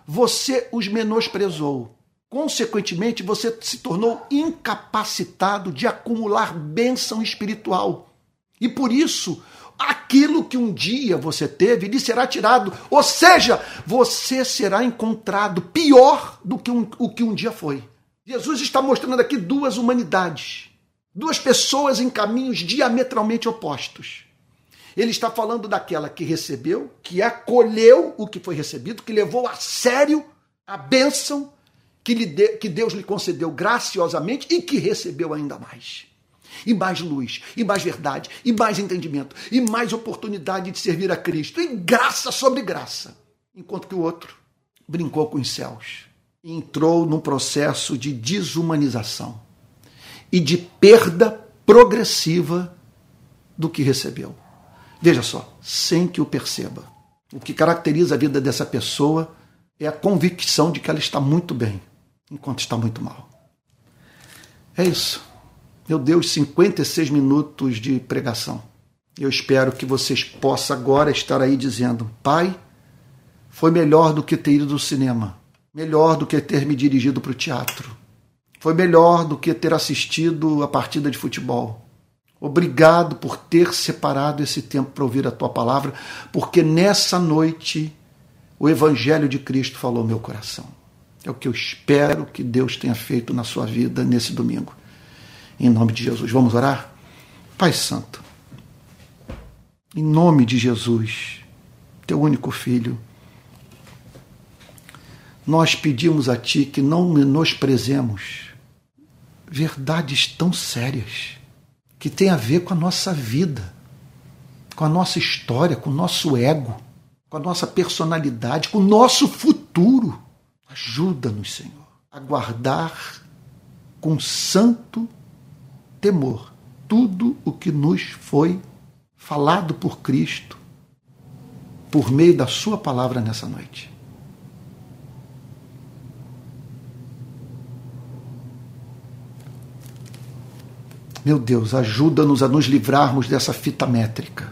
Você os menosprezou. Consequentemente, você se tornou incapacitado de acumular bênção espiritual. E por isso, aquilo que um dia você teve lhe será tirado. Ou seja, você será encontrado pior do que um, o que um dia foi. Jesus está mostrando aqui duas humanidades, duas pessoas em caminhos diametralmente opostos. Ele está falando daquela que recebeu, que acolheu o que foi recebido, que levou a sério a bênção que, lhe de, que Deus lhe concedeu graciosamente e que recebeu ainda mais. E mais luz, e mais verdade, e mais entendimento, e mais oportunidade de servir a Cristo, e graça sobre graça. Enquanto que o outro brincou com os céus entrou num processo de desumanização e de perda progressiva do que recebeu. Veja só, sem que o perceba. O que caracteriza a vida dessa pessoa é a convicção de que ela está muito bem enquanto está muito mal. É isso. Meu Deus, 56 minutos de pregação. Eu espero que vocês possam agora estar aí dizendo: Pai, foi melhor do que ter ido ao cinema, melhor do que ter me dirigido para o teatro, foi melhor do que ter assistido a partida de futebol. Obrigado por ter separado esse tempo para ouvir a tua palavra, porque nessa noite o Evangelho de Cristo falou meu coração. É o que eu espero que Deus tenha feito na sua vida nesse domingo. Em nome de Jesus. Vamos orar? Pai Santo, em nome de Jesus, teu único filho, nós pedimos a Ti que não menosprezemos verdades tão sérias que têm a ver com a nossa vida, com a nossa história, com o nosso ego, com a nossa personalidade, com o nosso futuro. Ajuda-nos, Senhor, a guardar com santo temor tudo o que nos foi falado por Cristo por meio da Sua palavra nessa noite. Meu Deus, ajuda-nos a nos livrarmos dessa fita métrica,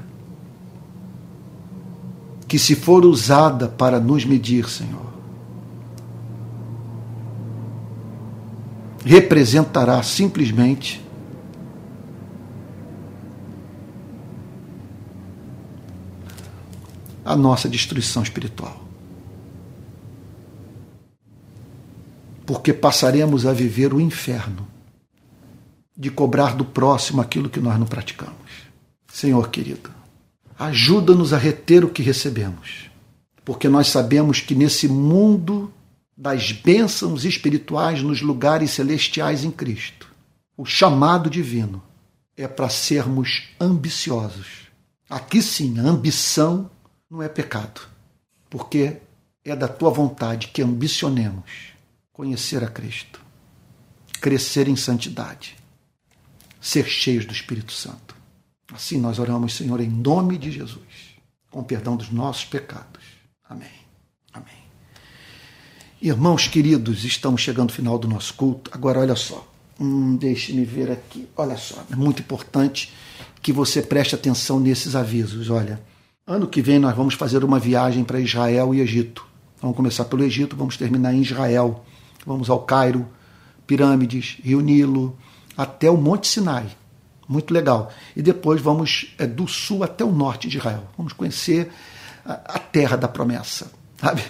que se for usada para nos medir, Senhor, representará simplesmente a nossa destruição espiritual. Porque passaremos a viver o inferno de cobrar do próximo aquilo que nós não praticamos. Senhor querido, ajuda-nos a reter o que recebemos, porque nós sabemos que nesse mundo das bênçãos espirituais nos lugares celestiais em Cristo. O chamado divino é para sermos ambiciosos. Aqui sim, a ambição não é pecado, porque é da tua vontade que ambicionemos conhecer a Cristo, crescer em santidade, ser cheios do Espírito Santo. Assim nós oramos, Senhor, em nome de Jesus, com perdão dos nossos pecados. Amém. Irmãos queridos, estamos chegando ao final do nosso culto. Agora, olha só, hum, deixe-me ver aqui. Olha só, é muito importante que você preste atenção nesses avisos. Olha, ano que vem nós vamos fazer uma viagem para Israel e Egito. Vamos começar pelo Egito, vamos terminar em Israel. Vamos ao Cairo, pirâmides, Rio Nilo, até o Monte Sinai. Muito legal. E depois vamos é, do sul até o norte de Israel. Vamos conhecer a, a terra da promessa, sabe?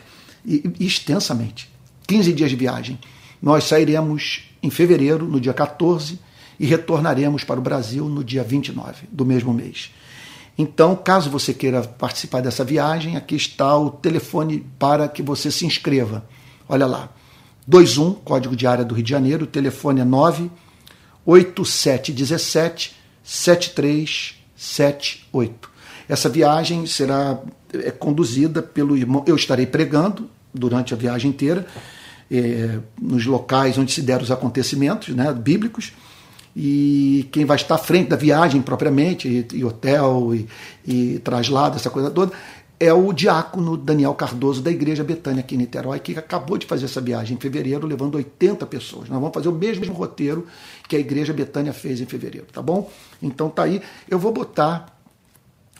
E, e extensamente. 15 dias de viagem. Nós sairemos em fevereiro, no dia 14, e retornaremos para o Brasil no dia 29 do mesmo mês. Então, caso você queira participar dessa viagem, aqui está o telefone para que você se inscreva. Olha lá. 21, código de área do Rio de Janeiro, o telefone é 98717 7378. Essa viagem será é, conduzida pelo irmão. Eu estarei pregando durante a viagem inteira, é, nos locais onde se deram os acontecimentos né, bíblicos. E quem vai estar à frente da viagem propriamente, e, e hotel, e, e traslado, essa coisa toda, é o diácono Daniel Cardoso da Igreja Betânia aqui em Niterói, que acabou de fazer essa viagem em fevereiro, levando 80 pessoas. Nós vamos fazer o mesmo roteiro que a Igreja Betânia fez em fevereiro, tá bom? Então tá aí. Eu vou botar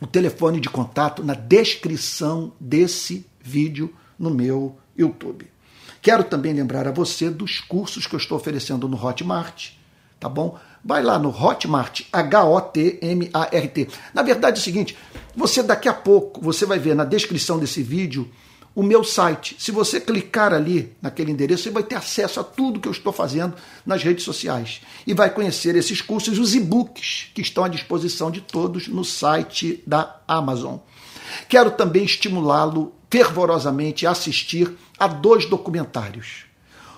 o telefone de contato na descrição desse vídeo no meu YouTube. Quero também lembrar a você dos cursos que eu estou oferecendo no Hotmart, tá bom? Vai lá no Hotmart, H-O-T-M-A-R-T. Na verdade é o seguinte, você daqui a pouco, você vai ver na descrição desse vídeo o meu site. Se você clicar ali naquele endereço, você vai ter acesso a tudo que eu estou fazendo nas redes sociais e vai conhecer esses cursos, os e-books que estão à disposição de todos no site da Amazon. Quero também estimulá-lo fervorosamente a assistir a dois documentários.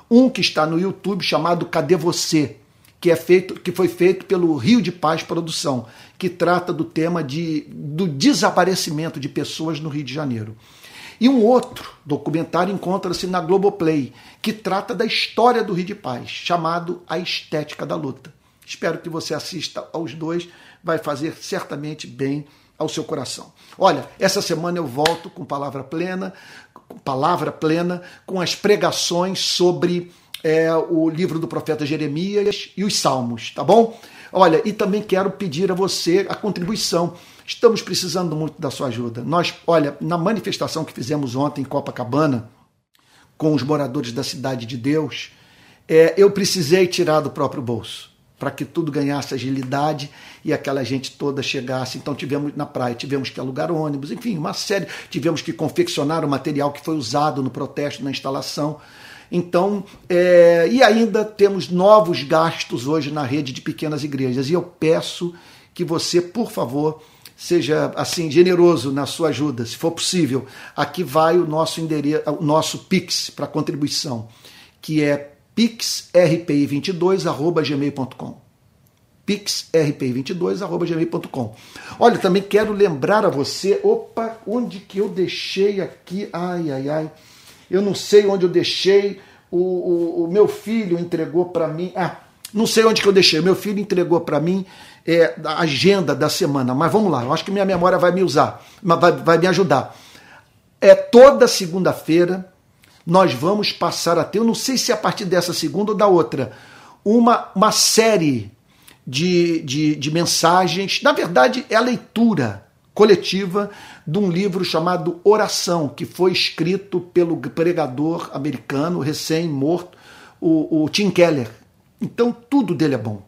Um que está no YouTube chamado Cadê Você? Que, é feito, que foi feito pelo Rio de Paz Produção, que trata do tema de, do desaparecimento de pessoas no Rio de Janeiro. E um outro documentário encontra-se na Globoplay, que trata da história do Rio de Paz, chamado A Estética da Luta. Espero que você assista aos dois, vai fazer certamente bem ao seu coração. Olha, essa semana eu volto com palavra plena, com palavra plena, com as pregações sobre é, o livro do profeta Jeremias e os Salmos, tá bom? Olha, e também quero pedir a você a contribuição. Estamos precisando muito da sua ajuda. Nós, olha, na manifestação que fizemos ontem em Copacabana, com os moradores da Cidade de Deus, é, eu precisei tirar do próprio bolso para que tudo ganhasse agilidade e aquela gente toda chegasse. Então tivemos na praia, tivemos que alugar ônibus, enfim, uma série, tivemos que confeccionar o material que foi usado no protesto, na instalação. Então, é, e ainda temos novos gastos hoje na rede de pequenas igrejas. E eu peço que você, por favor, seja assim generoso na sua ajuda, se for possível. Aqui vai o nosso endereço, o nosso Pix para contribuição, que é pixrpi22@gmail.com. pixrpi22@gmail.com. Olha, também quero lembrar a você, opa, onde que eu deixei aqui? Ai, ai, ai eu não sei onde eu deixei, o, o, o meu filho entregou para mim. Ah, não sei onde que eu deixei, meu filho entregou para mim é, agenda da semana, mas vamos lá, eu acho que minha memória vai me usar, vai, vai me ajudar. É toda segunda-feira nós vamos passar a ter, eu não sei se é a partir dessa segunda ou da outra, uma, uma série de, de, de mensagens. Na verdade, é a leitura coletiva de um livro chamado Oração, que foi escrito pelo pregador americano recém-morto, o, o Tim Keller. Então, tudo dele é bom.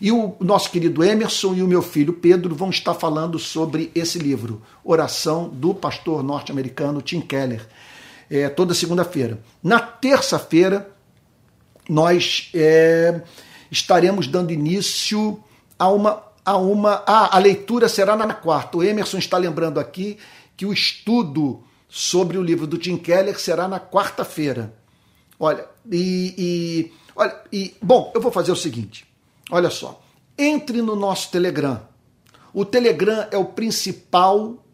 E o nosso querido Emerson e o meu filho Pedro vão estar falando sobre esse livro, Oração do pastor norte-americano Tim Keller, é, toda segunda-feira. Na terça-feira, nós é, estaremos dando início a uma a uma. Ah, a leitura será na quarta. O Emerson está lembrando aqui que o estudo sobre o livro do Tim Keller será na quarta-feira. Olha, e, e, olha, e. Bom, eu vou fazer o seguinte: olha só. Entre no nosso Telegram. O Telegram é o principal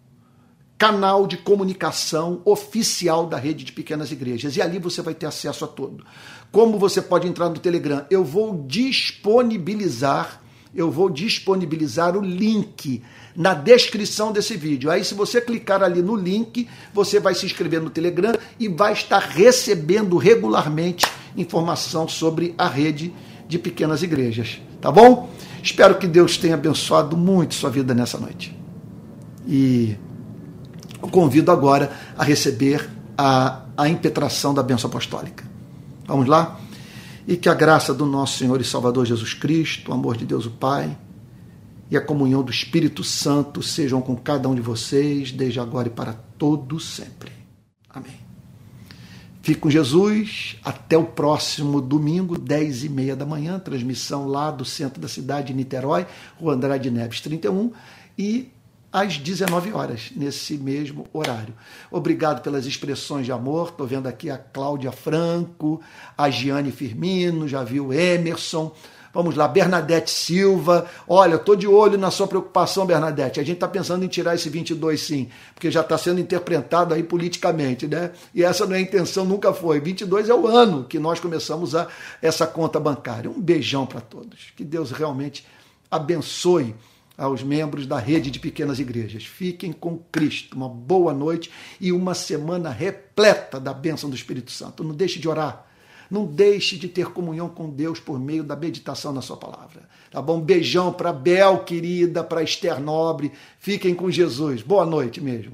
canal de comunicação oficial da rede de pequenas igrejas. E ali você vai ter acesso a tudo. Como você pode entrar no Telegram? Eu vou disponibilizar eu vou disponibilizar o link na descrição desse vídeo. Aí, se você clicar ali no link, você vai se inscrever no Telegram e vai estar recebendo regularmente informação sobre a rede de pequenas igrejas. Tá bom? Espero que Deus tenha abençoado muito sua vida nessa noite. E o convido agora a receber a, a impetração da bênção apostólica. Vamos lá? e que a graça do nosso Senhor e Salvador Jesus Cristo, o amor de Deus o Pai e a comunhão do Espírito Santo sejam com cada um de vocês, desde agora e para todo sempre. Amém. Fique com Jesus até o próximo domingo, 10 e meia da manhã, transmissão lá do centro da cidade de Niterói, Rua Andrade Neves 31, e às 19 horas, nesse mesmo horário. Obrigado pelas expressões de amor. Estou vendo aqui a Cláudia Franco, a Giane Firmino, já viu Emerson. Vamos lá, Bernadette Silva. Olha, estou de olho na sua preocupação, Bernadette. A gente está pensando em tirar esse 22 sim, porque já está sendo interpretado aí politicamente, né? E essa não é a intenção, nunca foi. 22 é o ano que nós começamos a essa conta bancária. Um beijão para todos. Que Deus realmente abençoe aos membros da rede de pequenas igrejas. Fiquem com Cristo. Uma boa noite e uma semana repleta da bênção do Espírito Santo. Não deixe de orar. Não deixe de ter comunhão com Deus por meio da meditação na sua palavra. Tá bom? Beijão para Bel, querida, para Esther Nobre. Fiquem com Jesus. Boa noite mesmo.